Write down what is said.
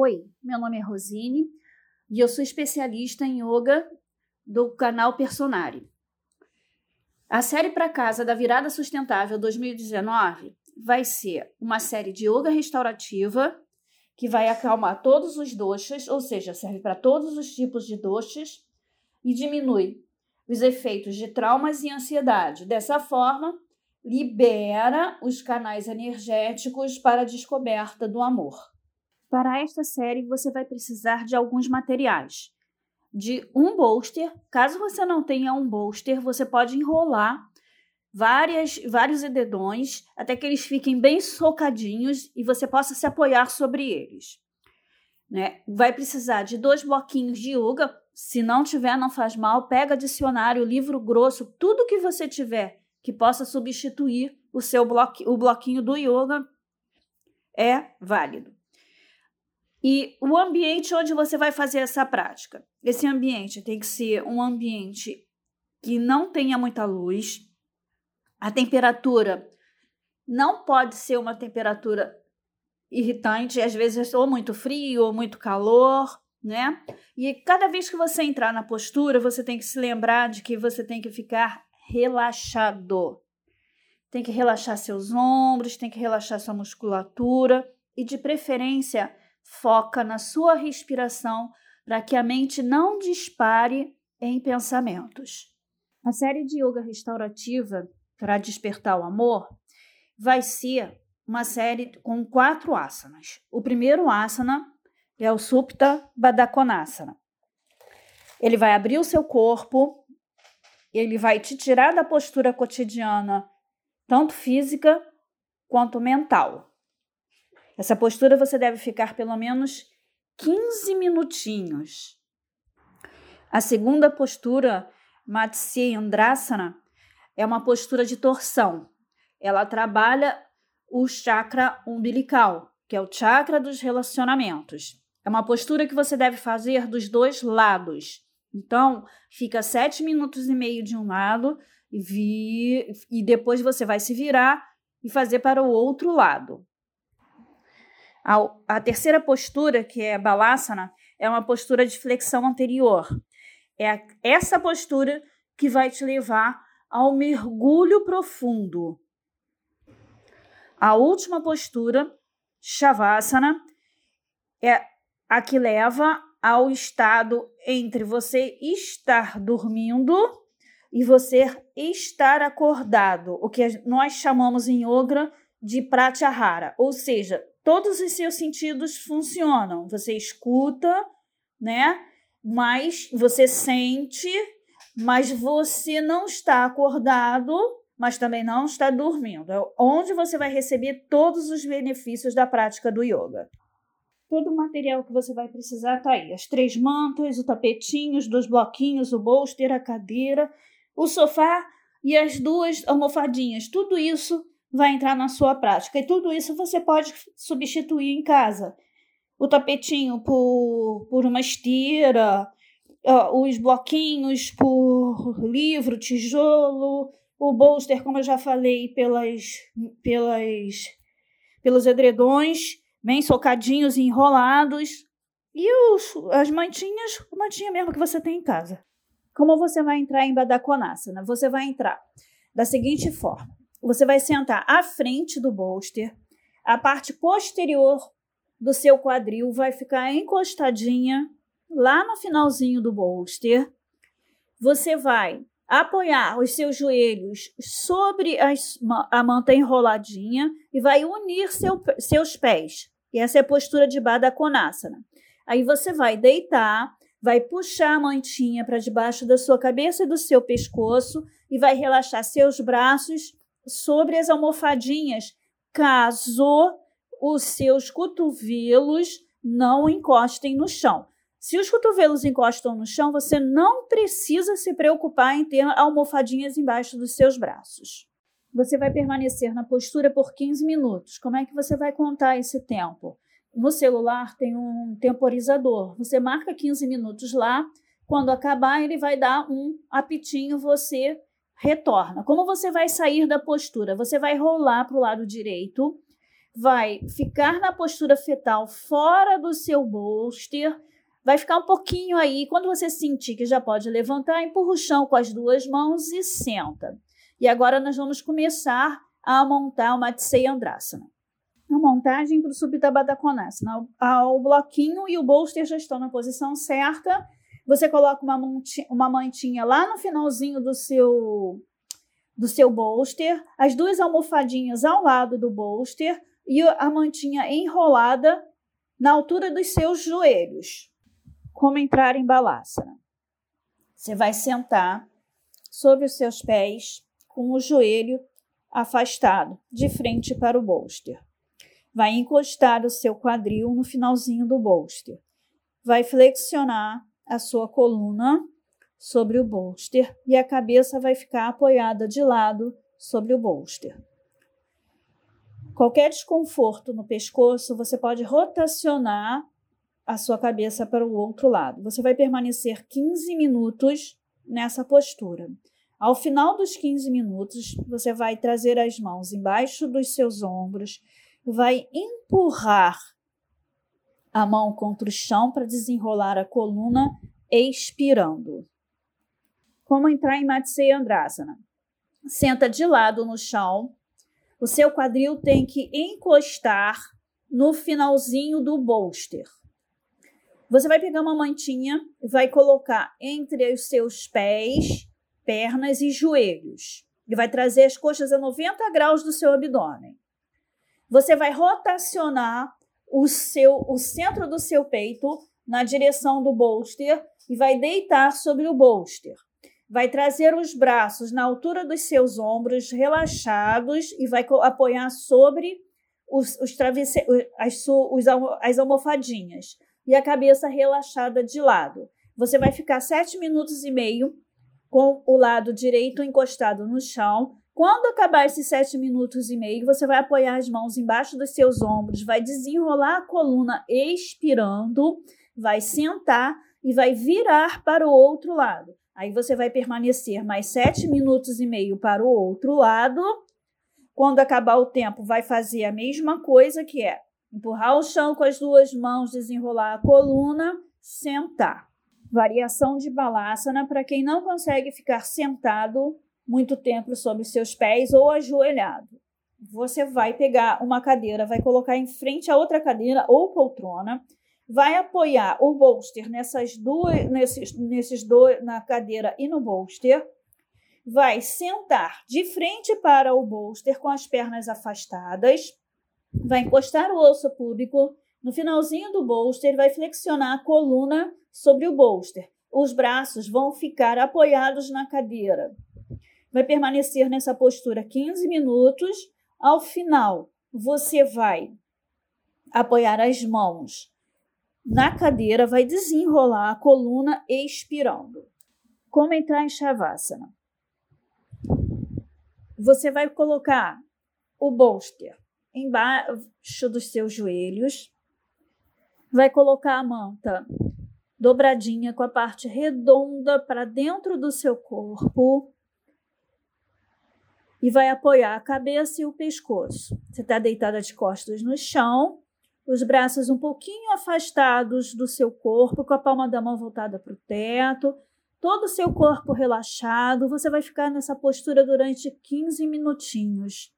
Oi, meu nome é Rosine e eu sou especialista em yoga do canal Personari. A série para casa da Virada Sustentável 2019 vai ser uma série de yoga restaurativa que vai acalmar todos os doshas, ou seja, serve para todos os tipos de doshas e diminui os efeitos de traumas e ansiedade. Dessa forma, libera os canais energéticos para a descoberta do amor. Para esta série, você vai precisar de alguns materiais. De um bolster, caso você não tenha um bolster, você pode enrolar várias, vários edredons até que eles fiquem bem socadinhos e você possa se apoiar sobre eles. Né? Vai precisar de dois bloquinhos de yoga. Se não tiver, não faz mal. Pega dicionário, livro grosso, tudo que você tiver que possa substituir o seu o bloquinho do yoga é válido. E o ambiente onde você vai fazer essa prática. Esse ambiente tem que ser um ambiente que não tenha muita luz. A temperatura não pode ser uma temperatura irritante, às vezes ou muito frio ou muito calor, né? E cada vez que você entrar na postura, você tem que se lembrar de que você tem que ficar relaxado. Tem que relaxar seus ombros, tem que relaxar sua musculatura e de preferência Foca na sua respiração para que a mente não dispare em pensamentos. A série de yoga restaurativa para despertar o amor vai ser uma série com quatro asanas. O primeiro asana é o Supta Baddhakonasana. Ele vai abrir o seu corpo, ele vai te tirar da postura cotidiana, tanto física quanto mental. Essa postura você deve ficar pelo menos 15 minutinhos. A segunda postura, Matsyendrasana, é uma postura de torção. Ela trabalha o chakra umbilical, que é o chakra dos relacionamentos. É uma postura que você deve fazer dos dois lados. Então, fica sete minutos e meio de um lado e, vi, e depois você vai se virar e fazer para o outro lado. A, a terceira postura, que é Balasana, é uma postura de flexão anterior. É essa postura que vai te levar ao mergulho profundo. A última postura, Shavasana, é a que leva ao estado entre você estar dormindo e você estar acordado, o que nós chamamos em yoga de pratyahara, ou seja, todos os seus sentidos funcionam. Você escuta, né? Mas você sente, mas você não está acordado, mas também não está dormindo. É onde você vai receber todos os benefícios da prática do yoga. Todo o material que você vai precisar está aí: as três mantas, o tapetinho, os dois bloquinhos, o bolster, a cadeira, o sofá e as duas almofadinhas. Tudo isso vai entrar na sua prática. E tudo isso você pode substituir em casa. O tapetinho por, por uma esteira, os bloquinhos por livro, tijolo, o bolster, como eu já falei, pelas, pelas, pelos edredões, bem socadinhos e enrolados. E os, as mantinhas, a mantinha mesmo que você tem em casa. Como você vai entrar em Badakonasana? Você vai entrar da seguinte forma você vai sentar à frente do bolster, a parte posterior do seu quadril vai ficar encostadinha lá no finalzinho do bolster. Você vai apoiar os seus joelhos sobre as, a manta enroladinha e vai unir seu, seus pés. E essa é a postura de Baddha Konasana. Aí você vai deitar, vai puxar a mantinha para debaixo da sua cabeça e do seu pescoço e vai relaxar seus braços sobre as almofadinhas, caso os seus cotovelos não encostem no chão. Se os cotovelos encostam no chão, você não precisa se preocupar em ter almofadinhas embaixo dos seus braços. Você vai permanecer na postura por 15 minutos. Como é que você vai contar esse tempo? No celular tem um temporizador. Você marca 15 minutos lá. Quando acabar, ele vai dar um apitinho, você retorna. Como você vai sair da postura? Você vai rolar para o lado direito, vai ficar na postura fetal fora do seu bolster, vai ficar um pouquinho aí. Quando você sentir que já pode levantar, empurra o chão com as duas mãos e senta. E agora nós vamos começar a montar o Matsei Andrasana. A montagem para o Subtabada Konasana. O bloquinho e o bolster já estão na posição certa. Você coloca uma, uma mantinha lá no finalzinho do seu do seu bolster, as duas almofadinhas ao lado do bolster e a mantinha enrolada na altura dos seus joelhos. Como entrar em Balasana? Você vai sentar sobre os seus pés com o joelho afastado, de frente para o bolster. Vai encostar o seu quadril no finalzinho do bolster. Vai flexionar a sua coluna sobre o bolster e a cabeça vai ficar apoiada de lado sobre o bolster. Qualquer desconforto no pescoço, você pode rotacionar a sua cabeça para o outro lado. Você vai permanecer 15 minutos nessa postura. Ao final dos 15 minutos, você vai trazer as mãos embaixo dos seus ombros, vai empurrar a mão contra o chão para desenrolar a coluna, expirando. Como entrar em Matsya Andrasana? Senta de lado no chão. O seu quadril tem que encostar no finalzinho do bolster. Você vai pegar uma mantinha, vai colocar entre os seus pés, pernas e joelhos. E vai trazer as coxas a 90 graus do seu abdômen. Você vai rotacionar o seu o centro do seu peito na direção do bolster e vai deitar sobre o bolster vai trazer os braços na altura dos seus ombros, relaxados, e vai apoiar sobre os, os travesseiros, as, os, as almofadinhas, e a cabeça relaxada de lado. Você vai ficar sete minutos e meio com o lado direito encostado no chão. Quando acabar esses sete minutos e meio, você vai apoiar as mãos embaixo dos seus ombros, vai desenrolar a coluna expirando, vai sentar e vai virar para o outro lado. Aí você vai permanecer mais sete minutos e meio para o outro lado. Quando acabar o tempo, vai fazer a mesma coisa, que é empurrar o chão com as duas mãos, desenrolar a coluna, sentar. Variação de balasana para quem não consegue ficar sentado muito tempo sobre os seus pés ou ajoelhado. Você vai pegar uma cadeira, vai colocar em frente a outra cadeira ou poltrona vai apoiar o bolster nessas duas, nesses, nesses dois, na cadeira e no bolster, vai sentar de frente para o bolster com as pernas afastadas, vai encostar o osso púbico no finalzinho do bolster, vai flexionar a coluna sobre o bolster. Os braços vão ficar apoiados na cadeira. Vai permanecer nessa postura 15 minutos. Ao final, você vai apoiar as mãos na cadeira, vai desenrolar a coluna expirando. Como entrar em Shavasana? Você vai colocar o bolster embaixo dos seus joelhos, vai colocar a manta dobradinha com a parte redonda para dentro do seu corpo e vai apoiar a cabeça e o pescoço. Você está deitada de costas no chão os braços um pouquinho afastados do seu corpo, com a palma da mão voltada para o teto, todo o seu corpo relaxado. Você vai ficar nessa postura durante 15 minutinhos.